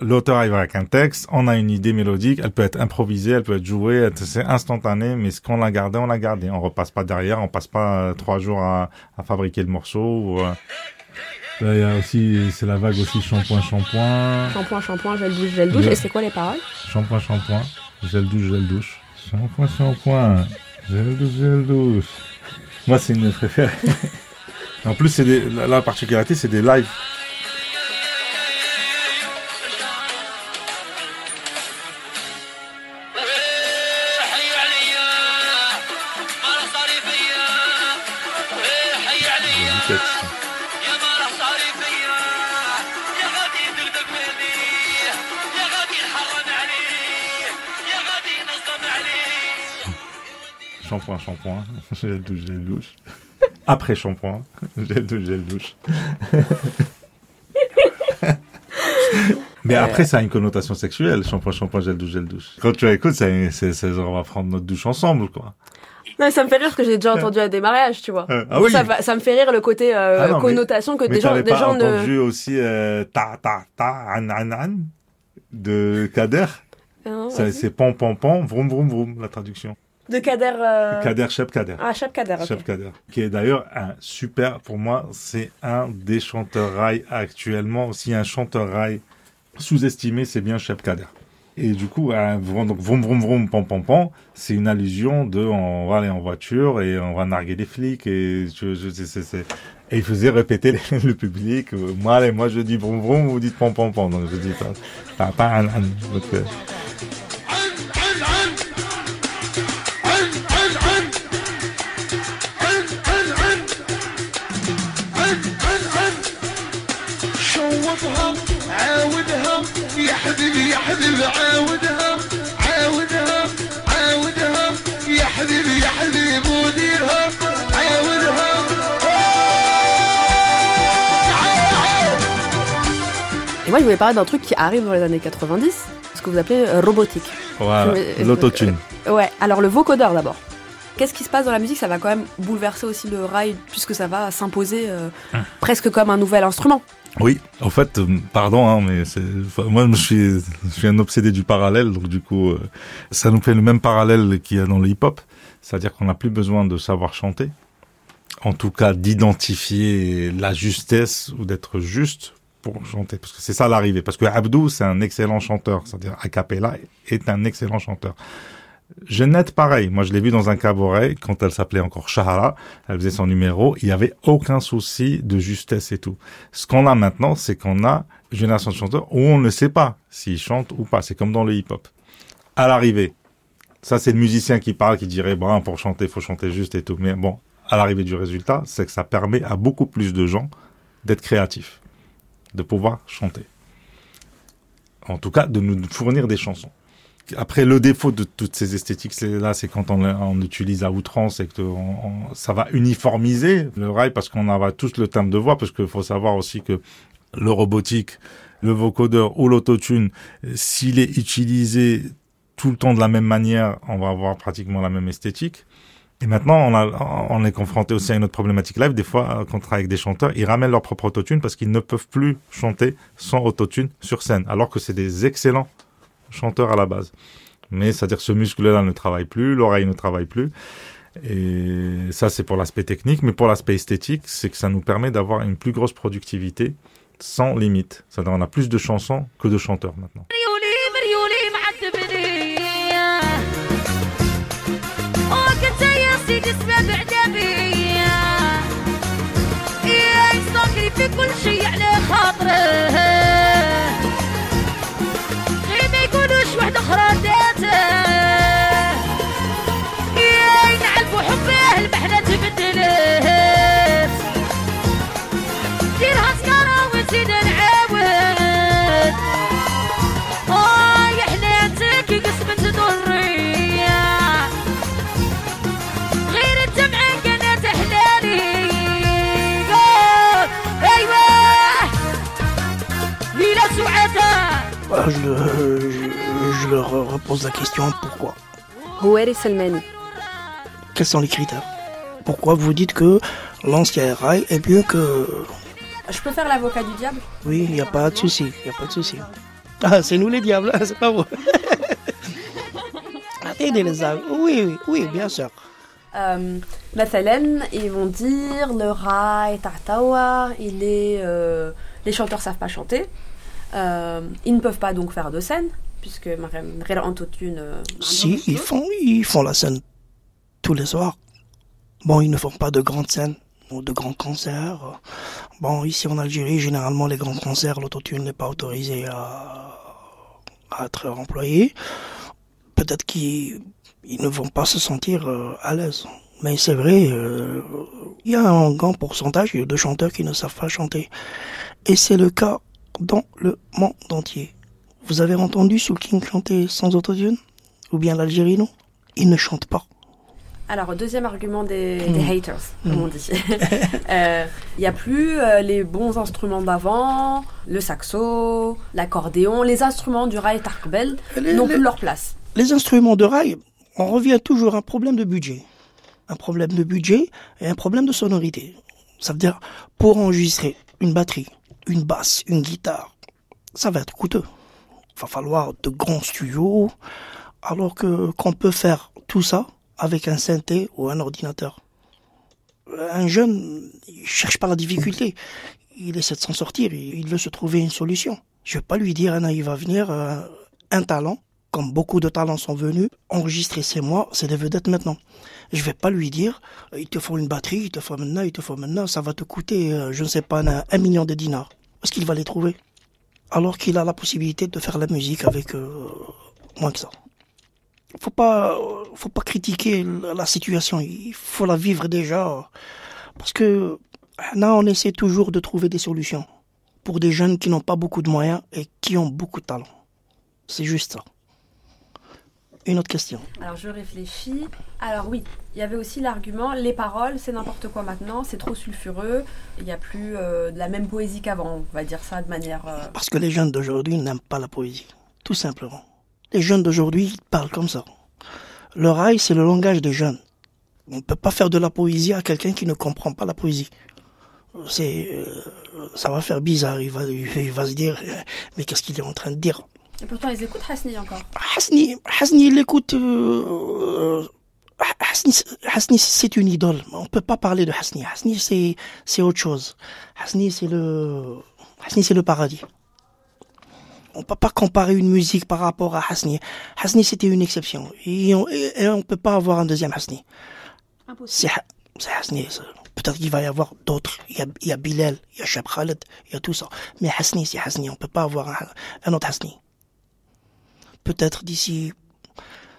L'auteur arrive avec un texte, on a une idée mélodique, elle peut être improvisée, elle peut être jouée, c'est instantané, mais ce qu'on l'a gardé, on l'a gardé. On repasse pas derrière, on passe pas euh, trois jours à, à, fabriquer le morceau. Ou, euh, Là, il y a aussi, c'est la vague aussi shampoing, shampoing. Shampoing, shampoing, gel douche, gel douche. Et c'est quoi les paroles? Shampoing, shampoing, gel douche, gel douche. Shampoing, shampoing, gel douche, gel douche. Moi, c'est une préférée. en plus, c'est des, la particularité, c'est des lives. Shampoing, shampoing, gel douche, gel douche. Après shampoing, gel douche, gel douche. Mais après, ça a une connotation sexuelle, shampoing, shampoing, gel douche, gel douche. Quand tu écoutes, c'est, on va prendre notre douche ensemble, quoi. Non, ça me fait rire que j'ai déjà entendu à des mariages, tu vois. Euh, ah oui. ça, ça, me fait rire le côté euh, ah connotation que des gens, des gens ne. entendu aussi euh, ta ta ta an an an de Kader? Ah c'est pom pom pom, vroom vroom vroom la traduction. De Kader. Euh... Kader, Shep Kader. Ah, Shep Kader, ok. Kader. Qui est d'ailleurs un super, pour moi, c'est un des chanteurs rail actuellement. Si un chanteur rail sous-estimé, c'est bien Shep Kader. Et du coup, donc vroom vroom vroom pom pom pom, c'est une allusion de on va aller en voiture et on va narguer les flics et je, je c'est, et il faisait répéter le public. Moi, allez, moi je dis vroom vroom, vous dites pom pom pom. Donc je dis pas, pas, pas un, un. Euh, Et moi, je voulais parler d'un truc qui arrive dans les années 90, ce que vous appelez euh, robotique. Voilà, l'autotune. Euh, ouais, alors le vocodeur d'abord. Qu'est-ce qui se passe dans la musique? Ça va quand même bouleverser aussi le rail, puisque ça va s'imposer euh, hum. presque comme un nouvel instrument. Oui, en fait, pardon, hein, mais moi je suis, je suis un obsédé du parallèle, donc du coup, ça nous fait le même parallèle qu'il y a dans le hip-hop, c'est-à-dire qu'on n'a plus besoin de savoir chanter, en tout cas d'identifier la justesse ou d'être juste pour chanter, parce que c'est ça l'arrivée, parce que Abdou c'est un excellent chanteur, c'est-à-dire a cappella est un excellent chanteur. Jeannette, pareil. Moi, je l'ai vu dans un cabaret quand elle s'appelait encore Shahara. Elle faisait son numéro. Il y avait aucun souci de justesse et tout. Ce qu'on a maintenant, c'est qu'on a une génération de chanteurs où on ne sait pas s'ils chantent ou pas. C'est comme dans le hip-hop. À l'arrivée, ça, c'est le musicien qui parle, qui dirait, bon, pour chanter, faut chanter juste et tout. Mais bon, à l'arrivée du résultat, c'est que ça permet à beaucoup plus de gens d'être créatifs, de pouvoir chanter. En tout cas, de nous fournir des chansons après, le défaut de toutes ces esthétiques là, c'est quand on, utilise à outrance et que ça va uniformiser le rail parce qu'on aura tous le timbre de voix, parce qu'il faut savoir aussi que le robotique, le vocodeur ou l'autotune, s'il est utilisé tout le temps de la même manière, on va avoir pratiquement la même esthétique. Et maintenant, on, a, on est confronté aussi à une autre problématique live. Des fois, quand on travaille avec des chanteurs, ils ramènent leur propre autotune parce qu'ils ne peuvent plus chanter sans autotune sur scène, alors que c'est des excellents chanteur à la base. Mais c'est-à-dire ce muscle-là ne travaille plus, l'oreille ne travaille plus. Et ça, c'est pour l'aspect technique. Mais pour l'aspect esthétique, c'est que ça nous permet d'avoir une plus grosse productivité sans limite. C'est-à-dire on a plus de chansons que de chanteurs maintenant. في كل شي على خاطره. غير ما يكونوش واحد أخرى داته ينعلبو حبه البحر تبدلت ديرها سكارة وزينة. Je, leur repose la question pourquoi Quels sont les critères Pourquoi vous dites que l'ancien rail est mieux que. Je peux faire l'avocat du diable Oui, il n'y a pas de souci, il a pas de souci. Ah, c'est nous les diables, c'est pas vous. Attendez les. Oui, oui, oui, bien sûr. Euh, ils vont dire le rail Tartawa, il est. Euh, les chanteurs savent pas chanter. Euh, ils ne peuvent pas donc faire de scène, puisque Antotune. Euh, si, ils font, ils font la scène tous les soirs. Bon, ils ne font pas de grandes scènes ou de grands concerts. Bon, ici en Algérie, généralement, les grands concerts, l'autotune n'est pas autorisé à, à être employé. Peut-être qu'ils ne vont pas se sentir euh, à l'aise. Mais c'est vrai, il y a un grand pourcentage de chanteurs qui ne savent pas chanter. Et c'est le cas dans le monde entier. Vous avez entendu Soul King chanter sans autotune? Ou bien l'Algérie, non? Il ne chante pas. Alors, deuxième argument des, hmm. haters, comme on hmm. dit. Euh, il n'y a plus euh, les bons instruments d'avant, le saxo, l'accordéon, les instruments du rail Tarkbel n'ont plus leur place. Les instruments de rail, on revient toujours à un problème de budget. Un problème de budget et un problème de sonorité. Ça veut dire, pour enregistrer une batterie, une basse, une guitare, ça va être coûteux. Il va falloir de grands studios, alors que qu'on peut faire tout ça avec un synthé ou un ordinateur. Un jeune, il cherche pas la difficulté. Il essaie de s'en sortir. Il veut se trouver une solution. Je vais pas lui dire, il va venir, euh, un talent, comme beaucoup de talents sont venus, enregistrer c'est moi, c'est des vedettes maintenant. Je vais pas lui dire, il te faut une batterie, il te faut maintenant, il te faut maintenant, ça va te coûter, euh, je ne sais pas, un, million de dinars. Est-ce qu'il va les trouver Alors qu'il a la possibilité de faire la musique avec euh, moins que ça. Faut pas, faut pas critiquer la situation, il faut la vivre déjà. Parce que là, on essaie toujours de trouver des solutions pour des jeunes qui n'ont pas beaucoup de moyens et qui ont beaucoup de talent. C'est juste ça. Une autre question. Alors je réfléchis. Alors oui, il y avait aussi l'argument, les paroles, c'est n'importe quoi maintenant, c'est trop sulfureux, il n'y a plus euh, de la même poésie qu'avant, on va dire ça de manière... Euh, Parce que les jeunes d'aujourd'hui n'aiment pas la poésie, tout simplement. Les jeunes d'aujourd'hui parlent comme ça. Le rail, c'est le langage des jeunes. On ne peut pas faire de la poésie à quelqu'un qui ne comprend pas la poésie. C'est, euh, ça va faire bizarre. Il va, il va se dire, mais qu'est-ce qu'il est en train de dire? Et pourtant, ils écoutent Hasni encore. Hasni, Hasni, il écoute. Euh, Hasni, c'est une idole. On ne peut pas parler de Hasni. Hasni, c'est, autre chose. Hasni, c'est le, Hasni, c'est le paradis. On ne peut pas comparer une musique par rapport à Hasni. Hasni, c'était une exception. Et on ne peut pas avoir un deuxième Hasni. C'est, c'est Hasni. Peut-être qu'il va y avoir d'autres. Il y a, il y a Bilal, il y a Shab Khaled, il y a tout ça. Mais Hasni, c'est Hasni. On ne peut pas avoir un, un autre Hasni peut-être d'ici,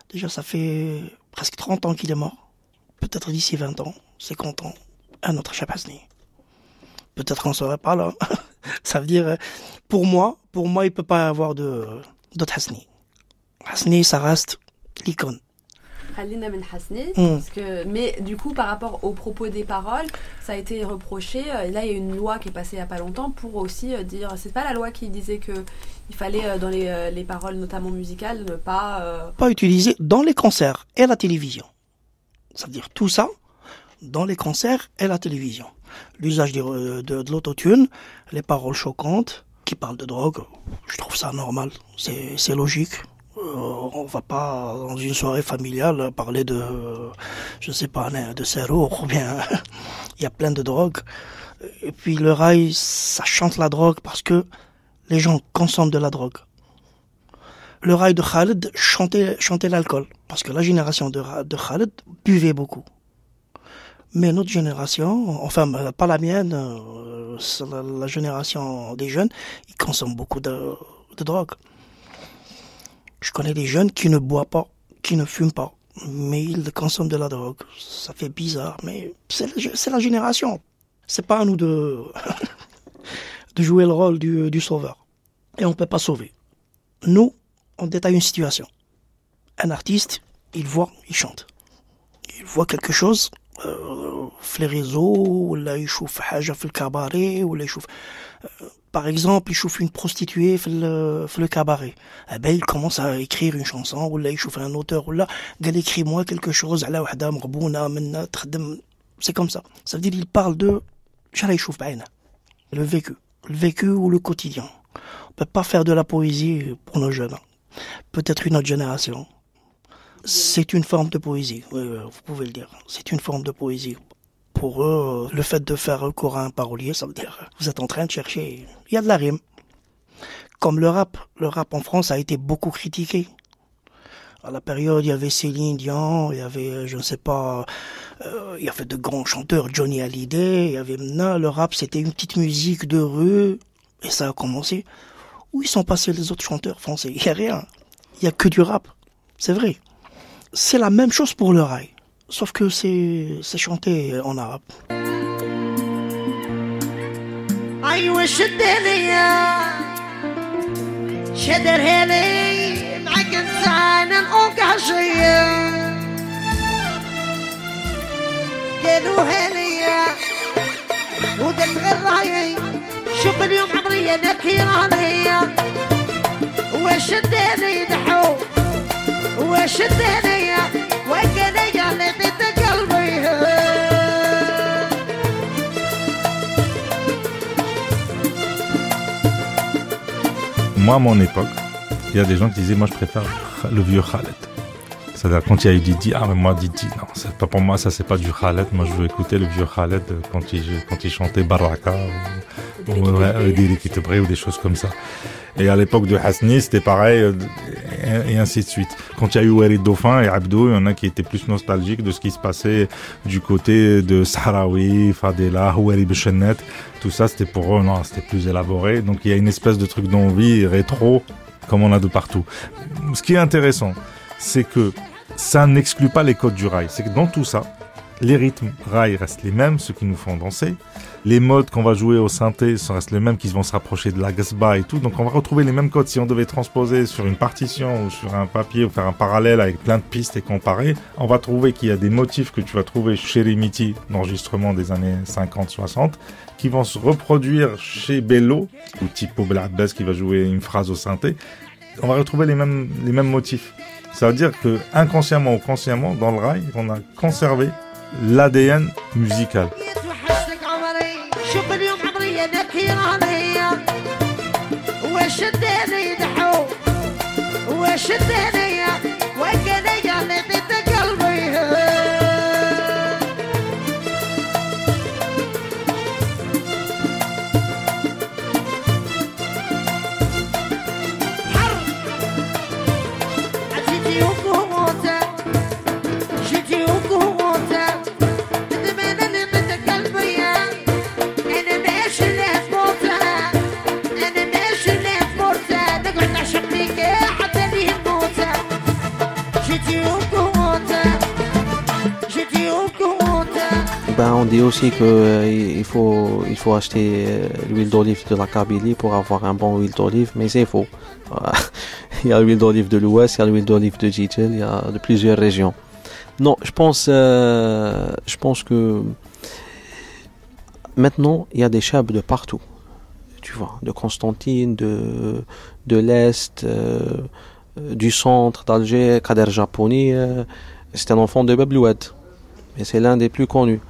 déjà ça fait presque 30 ans qu'il est mort, peut-être d'ici 20 ans, 50 ans, un autre Chapasni. Peut-être qu'on ne serait pas là. ça veut dire, pour moi, pour moi, il peut pas y avoir d'autre Hasni. Hasni, ça reste l'icône. Hmm. mais du coup, par rapport aux propos des paroles, ça a été reproché. Euh, là, il y a une loi qui est passée il n'y a pas longtemps pour aussi euh, dire. C'est pas la loi qui disait que il fallait, euh, dans les, paroles, notamment musicales, ne pas. Pas utiliser dans les concerts et la télévision. C'est-à-dire tout ça dans les concerts et la télévision. L'usage de, de l'autotune, les paroles choquantes qui parlent de drogue, je trouve ça normal. C'est logique. Euh, on va pas dans une soirée familiale parler de, je sais pas, de serrure ou bien il y a plein de drogues. Et puis le rail, ça chante la drogue parce que les gens consomment de la drogue. Le rail de Khaled chantait, chantait l'alcool parce que la génération de, de Khaled buvait beaucoup. Mais notre génération, enfin pas la mienne, euh, la, génération des jeunes, ils consomment beaucoup de, de drogue. Je connais des jeunes qui ne boivent pas, qui ne fument pas, mais ils consomment de la drogue. Ça fait bizarre, mais c'est la génération. C'est pas à nous de, de jouer le rôle du, sauveur. Et on ne peut pas sauver. Nous, on détaille une situation. Un artiste, il voit, il chante. Il voit quelque chose, euh, là il chauffe le cabaret, ou là il chauffe... Euh, par exemple, il chauffe une prostituée dans le, cabaret. Eh ben, il commence à écrire une chanson, ou là, il chauffe un auteur, ou là, il écrit-moi quelque chose, c'est comme ça. Ça veut dire, il parle de, le vécu. Le vécu ou le quotidien. On peut pas faire de la poésie pour nos jeunes. Peut-être une autre génération. C'est une forme de poésie, vous pouvez le dire. C'est une forme de poésie pour eux, le fait de faire recours à un parolier, ça veut dire vous êtes en train de chercher. Il y a de la rime. Comme le rap, le rap en France a été beaucoup critiqué. À la période, il y avait Céline Dion, il y avait, je ne sais pas, euh, il y avait de grands chanteurs, Johnny Hallyday, il y avait non, le rap, c'était une petite musique de rue, et ça a commencé. Où ils sont passés les autres chanteurs français? Il n'y a rien. Il n'y a que du rap. C'est vrai. C'est la même chose pour le rail. sauf que c'est chanté en arabe. أيوة شد هليا شد هلي انسان الأوكاشية قالو هليا ودك غير رايي شوف اليوم عمري أنا كيرانية واش هلي نحو واش هليا Moi, à mon époque, il y a des gens qui disaient Moi, je préfère le vieux Khaled. C'est-à-dire quand il y a eu Didi, ah mais moi Didi, non, c'est pas pour moi, ça c'est pas du Khaled. Moi je veux écouter le vieux Khaled quand il, quand il chantait Baraka ou, ou, ou, ou des choses comme ça. Et à l'époque de Hasni, c'était pareil, et, ainsi de suite. Quand il y a eu Walid Dauphin et Abdou, il y en a qui étaient plus nostalgiques de ce qui se passait du côté de Sahraoui, Fadela, Houari Bechenet. Tout ça, c'était pour eux, non, c'était plus élaboré. Donc il y a une espèce de truc d'envie rétro, comme on a de partout. Ce qui est intéressant, c'est que ça n'exclut pas les codes du rail. C'est que dans tout ça, les rythmes rail restent les mêmes, ceux qui nous font danser. Les modes qu'on va jouer au synthé restent les mêmes, qui vont se rapprocher de la gasba et tout. Donc on va retrouver les mêmes codes. Si on devait transposer sur une partition ou sur un papier ou faire un parallèle avec plein de pistes et comparer, on va trouver qu'il y a des motifs que tu vas trouver chez Rimiti d'enregistrement des années 50-60 qui vont se reproduire chez Bello ou Tipo Blackbass qui va jouer une phrase au synthé. On va retrouver les mêmes, les mêmes motifs. Ça veut dire que inconsciemment ou consciemment, dans le rail, on a conservé l'ADN musical. On dit aussi qu'il euh, faut, il faut acheter euh, l'huile d'olive de la Kabylie pour avoir un bon huile d'olive, mais c'est faux. il y a l'huile d'olive de l'Ouest, il y a l'huile d'olive de Djitel, il y a de plusieurs régions. Non, je pense, euh, je pense que maintenant, il y a des chèvres de partout. Tu vois, de Constantine, de, de l'Est, du centre d'Alger, Kader Japoni. c'est un enfant de Babloued. Mais c'est l'un des plus connus.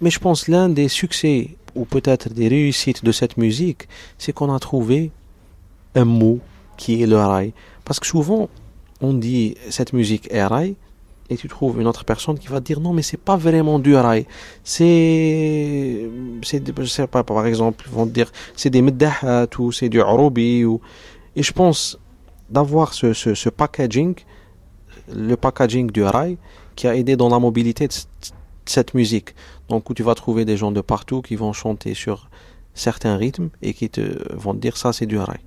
Mais je pense l'un des succès ou peut-être des réussites de cette musique, c'est qu'on a trouvé un mot qui est le rail. Parce que souvent, on dit cette musique est rail, et tu trouves une autre personne qui va dire non, mais c'est pas vraiment du rail. C'est, c'est, je sais pas, par exemple, vont dire c'est des meddahat ou c'est du arobi ou, et je pense d'avoir ce packaging, le packaging du rail, qui a aidé dans la mobilité de cette musique. Donc où tu vas trouver des gens de partout qui vont chanter sur certains rythmes et qui te vont dire ça c'est du rail.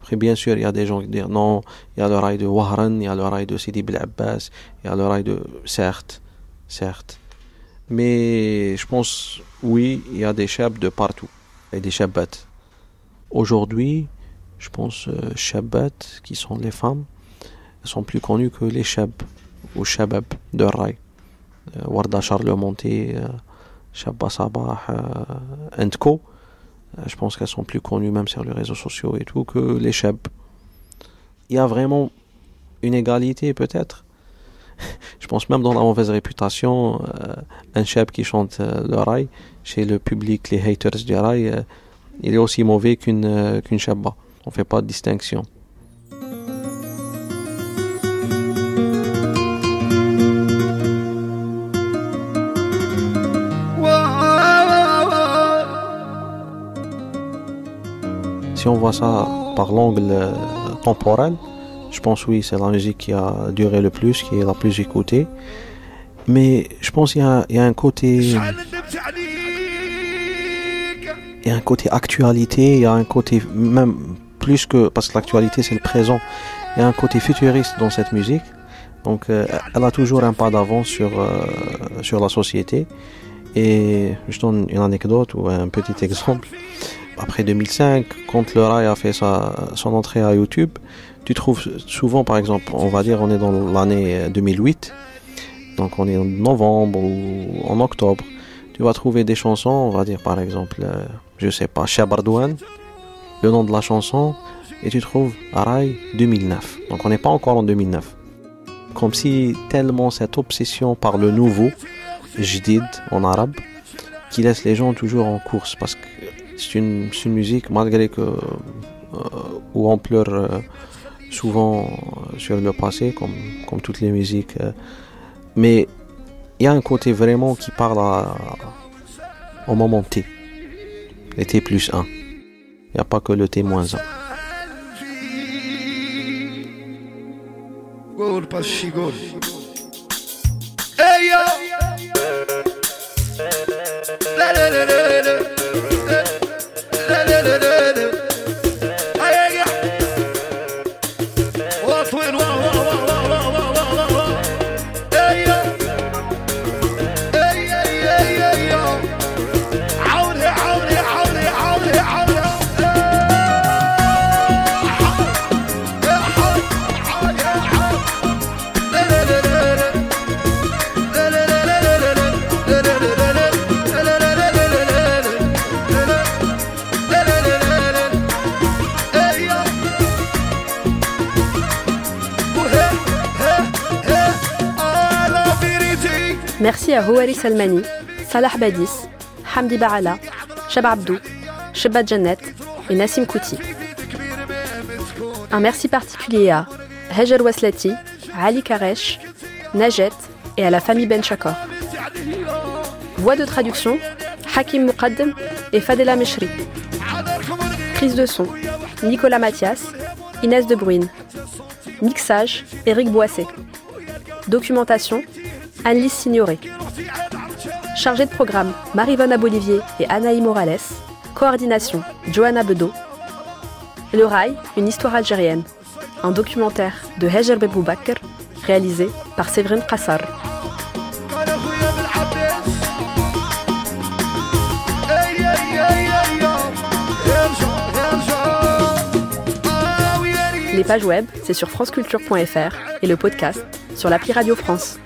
Après bien sûr il y a des gens qui disent non, il y a le rail de Wahran, il y a le rail de Sidi Bel Abbas, il y a le rail de certes, certes. Mais je pense oui, il y a des chebs de partout et des shabbats. Aujourd'hui, je pense euh, qui sont les femmes sont plus connues que les shab ou shabab de rail. Euh, Warda Charlemonté, euh, Shabba Sabah, Co. Euh, je pense qu'elles sont plus connues même sur les réseaux sociaux et tout que les Cheb. Il y a vraiment une égalité peut-être. je pense même dans la mauvaise réputation, un Cheb qui chante le rail, chez le public, les haters du rail, il est aussi mauvais qu'une qu'une Shabba. On fait pas de distinction. Si on voit ça par l'angle euh, temporel, je pense oui, c'est la musique qui a duré le plus, qui est la plus écoutée. Mais je pense qu'il y, a un côté. Il y a un côté actualité, il y a un côté même plus que. Parce que l'actualité c'est le présent. Il y a un côté futuriste dans cette musique. Donc euh, elle a toujours un pas d'avance sur, euh, sur la société. Et je donne une anecdote ou un petit exemple après 2005, quand le Rai a fait sa, son entrée à YouTube, tu trouves souvent, par exemple, on va dire, on est dans l'année 2008, donc on est en novembre ou en octobre, tu vas trouver des chansons, on va dire par exemple, euh, je sais pas, Chabardouane, le nom de la chanson, et tu trouves Rai 2009. Donc on n'est pas encore en 2009. Comme si tellement cette obsession par le nouveau, jdid en arabe, qui laisse les gens toujours en course parce que c'est une, une, musique, malgré que, euh, où on pleure euh, souvent sur le passé, comme, comme toutes les musiques. mais il y a un côté vraiment qui parle au moment T. Le T plus 1. Il n'y a pas que le T moins 1. Merci à Houari Salmani, Salah Badis, Hamdi Baala, Shab Abdou, Sheba Janet et Nassim Kouti. Un merci particulier à Hajar Waslati, Ali Karesh, Najet et à la famille Ben Chakor. Voix de traduction Hakim Muqaddem et Fadela Meshri. Prise de son Nicolas Mathias, Inès De Bruyne. Mixage Éric Boissé. Documentation Anne-Lise Signoret. Chargée de programme, Marie-Vonne Bolivier et Anaï Morales. Coordination, Johanna Bedeau. Le Rail, une histoire algérienne. Un documentaire de Hejer Beboubakr, réalisé par Séverine Kassar. Les pages web, c'est sur franceculture.fr et le podcast sur l'appli Radio France.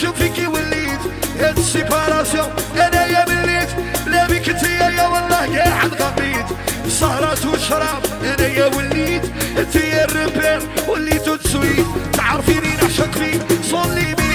شوف فيكي وليت هاد السيباراسيون أنا يا مليت. لا بك انت يا والله قاعد غبيت سهرات وشراب أنا يا وليت. انت يا الربير وليت تسويت تعرفيني نعشق فيك صلي بيت.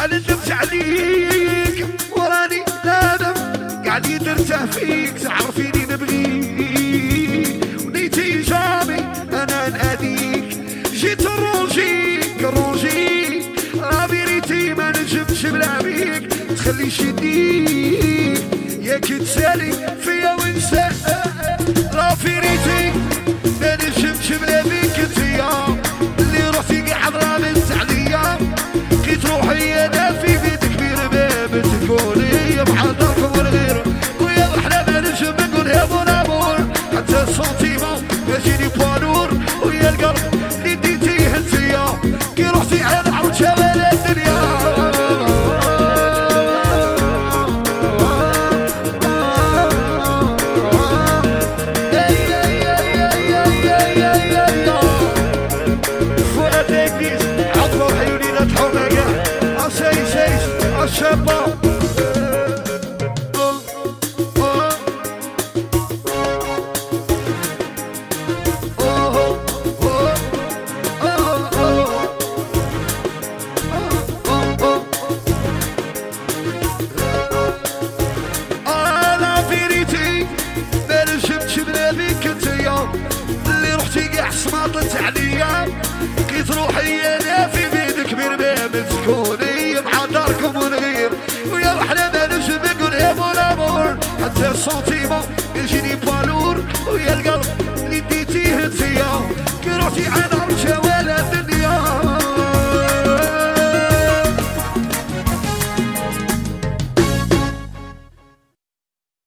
على ندمت عليك وراني نادم قاعد نرتاح فيك تعرفيني نبغيك. ونيتي جامي أنا ناديك جيت روجيك روجيك لابيريتي ما نجمش بلا بيك. تخليش يديك كي تسالي فيا ونسى لافيريتي ما نجمش بلا بيك.